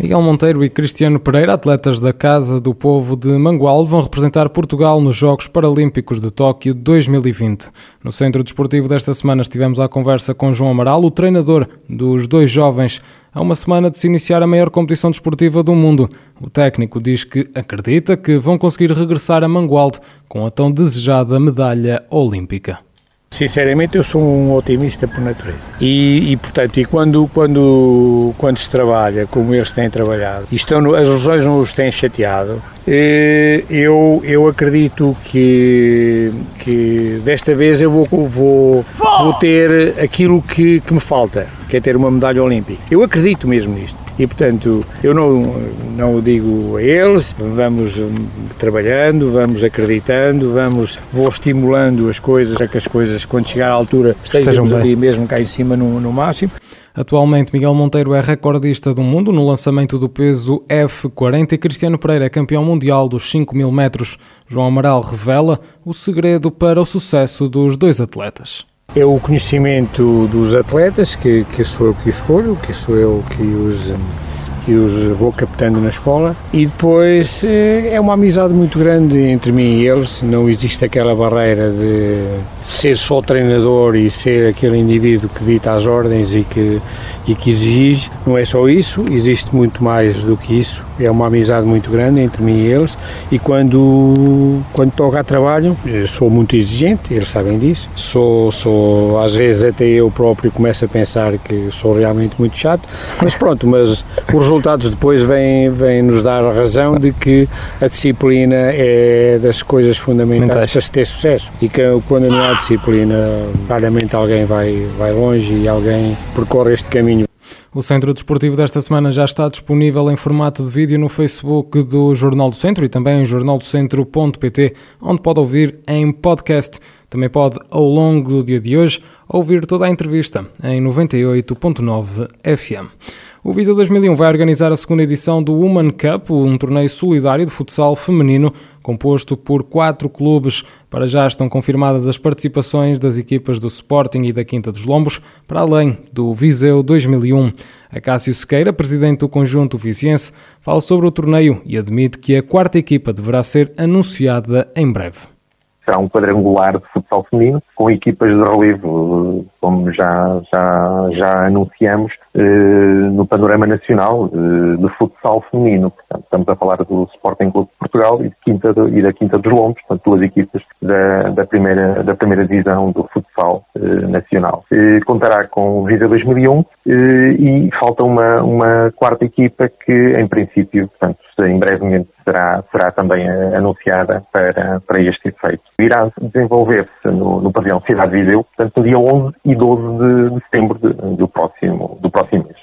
Miguel Monteiro e Cristiano Pereira, atletas da Casa do Povo de Mangualde, vão representar Portugal nos Jogos Paralímpicos de Tóquio 2020. No Centro Desportivo desta semana estivemos à conversa com João Amaral, o treinador dos dois jovens, a uma semana de se iniciar a maior competição desportiva do mundo. O técnico diz que acredita que vão conseguir regressar a Mangualde com a tão desejada medalha olímpica. Sinceramente, eu sou um otimista por natureza. E, e, portanto, e quando, quando, quando se trabalha como eles têm trabalhado, e estão, as lesões não os têm chateado, eh, eu, eu acredito que, que desta vez eu vou, vou, vou ter aquilo que, que me falta, que é ter uma medalha olímpica. Eu acredito mesmo nisto. E, portanto, eu não, não o digo a eles, vamos trabalhando, vamos acreditando, vamos, vou estimulando as coisas, para que as coisas, quando chegar à altura, estejamos ali mesmo cá em cima no, no máximo. Atualmente, Miguel Monteiro é recordista do mundo no lançamento do peso F40 e Cristiano Pereira é campeão mundial dos 5 mil metros. João Amaral revela o segredo para o sucesso dos dois atletas. É o conhecimento dos atletas, que, que sou eu que escolho, que sou eu que os, que os vou captando na escola, e depois eh, é uma amizade muito grande entre mim e eles, não existe aquela barreira de ser só treinador e ser aquele indivíduo que dita as ordens e que, e que exige, não é só isso, existe muito mais do que isso. É uma amizade muito grande entre mim e eles e quando, quando toca a trabalho, sou muito exigente, eles sabem disso. Sou, sou, às vezes até eu próprio começo a pensar que sou realmente muito chato, mas pronto, mas os resultados depois vêm, vêm nos dar a razão de que a disciplina é das coisas fundamentais para se ter sucesso e que quando não há disciplina, raramente alguém vai, vai longe e alguém percorre este caminho. O Centro Desportivo desta semana já está disponível em formato de vídeo no Facebook do Jornal do Centro e também em jornaldocentro.pt, onde pode ouvir em podcast. Também pode, ao longo do dia de hoje, ouvir toda a entrevista em 98.9 FM. O Visa 2001 vai organizar a segunda edição do Woman Cup, um torneio solidário de futsal feminino composto por quatro clubes. Para já estão confirmadas as participações das equipas do Sporting e da Quinta dos Lombos, para além do Viseu 2001. A Cássio Sequeira, presidente do conjunto viziense, fala sobre o torneio e admite que a quarta equipa deverá ser anunciada em breve será um quadrangular de futsal feminino, com equipas de relevo, como já, já, já anunciamos, no panorama nacional eh, de futsal feminino. Portanto, estamos a falar do Sporting Clube de Portugal e, de Quinta do, e da Quinta dos Lombos, portanto, duas equipas da, da, primeira, da primeira divisão do futsal eh, nacional. Contará com o Visa 2001 e falta uma, uma quarta equipa que, em princípio, portanto, em brevemente será, será também anunciada para, para este efeito. Irá desenvolver-se no, no pavilhão Cidade de Viseu, portanto, no dia 11 e 12 de, setembro de, do, próximo, do próximo mês.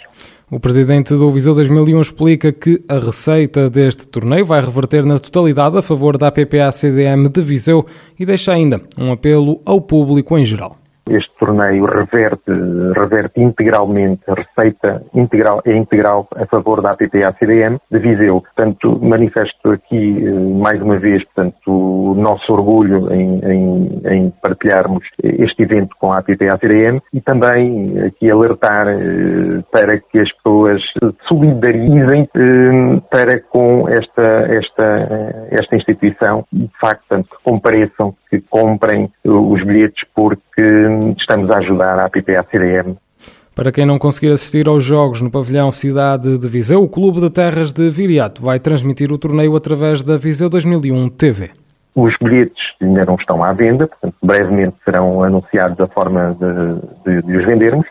O presidente do Viseu 2001 explica que a receita deste torneio vai reverter na totalidade a favor da PPA-CDM de Viseu e deixa ainda um apelo ao público em geral. Este torneio reverte, reverte integralmente, a receita integral, é integral a favor da APPA-CDM de Viseu. Portanto, manifesto aqui eh, mais uma vez portanto, o nosso orgulho em, em, em partilharmos este evento com a APPA-CDM e também aqui alertar eh, para que as pessoas se solidarizem eh, para com esta, esta, esta instituição e, de facto, que compareçam, que comprem os bilhetes porque estamos a ajudar a APPA-CDM para quem não conseguir assistir aos jogos no pavilhão Cidade de Viseu, o Clube de Terras de Viriato vai transmitir o torneio através da Viseu 2001 TV. Os bilhetes ainda não estão à venda, portanto, brevemente serão anunciados a forma de, de, de, os vendermos.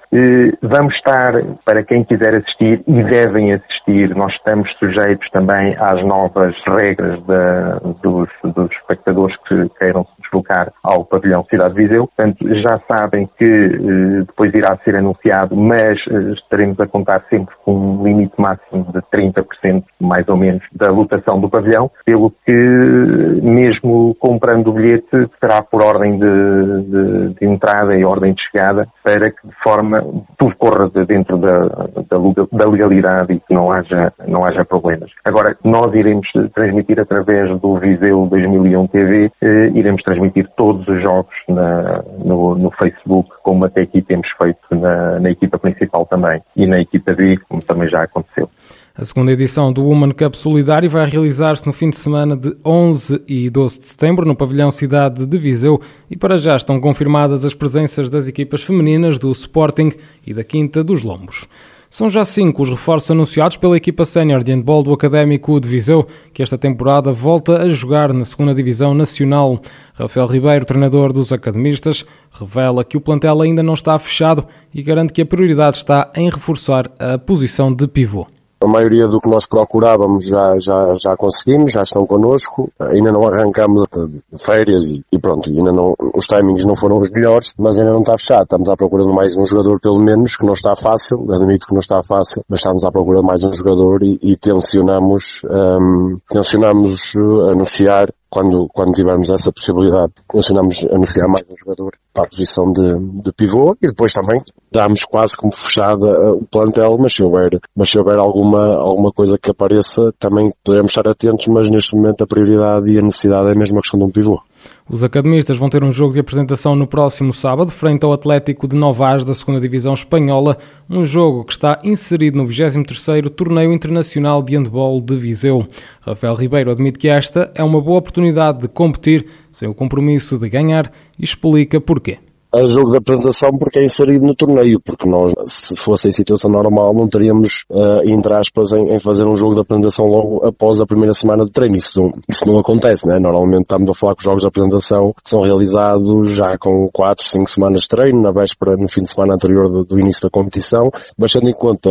Vamos estar, para quem quiser assistir e devem assistir, nós estamos sujeitos também às novas regras da, dos, dos, espectadores que queiram deslocar ao pavilhão Cidade de Viseu. Portanto, já sabem que eh, depois irá ser anunciado, mas eh, estaremos a contar sempre com um limite máximo de 30%, mais ou menos, da lotação do pavilhão, pelo que mesmo comprando o bilhete, será por ordem de, de, de, entrada e ordem de chegada, para que de forma tudo corra dentro da, da, da legalidade e que não haja, não haja problemas. Agora, nós iremos transmitir através do Viseu 2001 TV, eh, iremos transmitir todos os jogos na, no, no, Facebook, como até aqui temos feito na, na equipa principal também e na equipa B, como também já aconteceu. A segunda edição do Woman Cup Solidário vai realizar-se no fim de semana de 11 e 12 de setembro no pavilhão Cidade de Viseu e para já estão confirmadas as presenças das equipas femininas do Sporting e da Quinta dos Lombos. São já cinco os reforços anunciados pela equipa sénior de handball do Académico de Viseu, que esta temporada volta a jogar na segunda Divisão Nacional. Rafael Ribeiro, treinador dos academistas, revela que o plantel ainda não está fechado e garante que a prioridade está em reforçar a posição de pivô. A maioria do que nós procurávamos já, já, já conseguimos, já estão connosco. Ainda não arrancamos de férias e, e, pronto, ainda não, os timings não foram os melhores, mas ainda não está fechado. Estamos à procura de mais um jogador, pelo menos, que não está fácil. Admito que não está fácil, mas estamos à procura de mais um jogador e, e tensionamos, um, tensionamos uh, anunciar quando, quando tivermos essa possibilidade, tensionamos anunciar mais um jogador para a posição de, de pivô e depois também damos quase como fechada uh, o plantel, mas se houver, mas se houver alguma, alguma coisa que apareça, também poderemos estar atentos, mas neste momento a prioridade e a necessidade é a mesma questão de um pivô. Os academistas vão ter um jogo de apresentação no próximo sábado, frente ao Atlético de Novas da 2 Divisão Espanhola, um jogo que está inserido no 23º Torneio Internacional de Handball de Viseu. Rafael Ribeiro admite que esta é uma boa oportunidade de competir sem o compromisso de ganhar e explica porquê a jogo de apresentação porque é inserido no torneio, porque nós, se fosse em situação normal, não teríamos, uh, entre aspas, em, em, fazer um jogo de apresentação logo após a primeira semana de treino. Isso não, isso não acontece, né? Normalmente estamos a falar que os jogos de apresentação são realizados já com 4, 5 semanas de treino, na véspera, no fim de semana anterior do, do início da competição, mas tendo em conta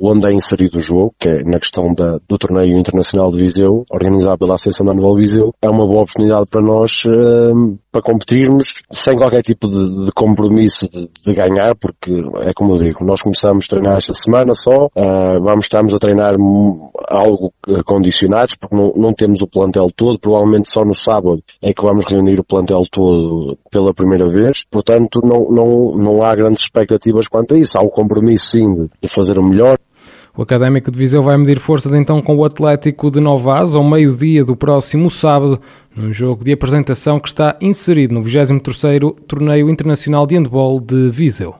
onde é inserido o jogo, que é na questão da, do torneio internacional de Viseu, organizado pela Associação de Handball Viseu, é uma boa oportunidade para nós, uh, para competirmos, sem qualquer tipo de, de compromisso de, de, ganhar, porque é como eu digo, nós começamos a treinar esta semana só, uh, vamos estamos a treinar algo condicionados, porque não, não temos o plantel todo, provavelmente só no sábado é que vamos reunir o plantel todo pela primeira vez, portanto não, não, não há grandes expectativas quanto a isso, há o compromisso sim de, de fazer o melhor, o Académico de Viseu vai medir forças então com o Atlético de Novas ao meio-dia do próximo sábado, num jogo de apresentação que está inserido no 23º Torneio Internacional de Handball de Viseu.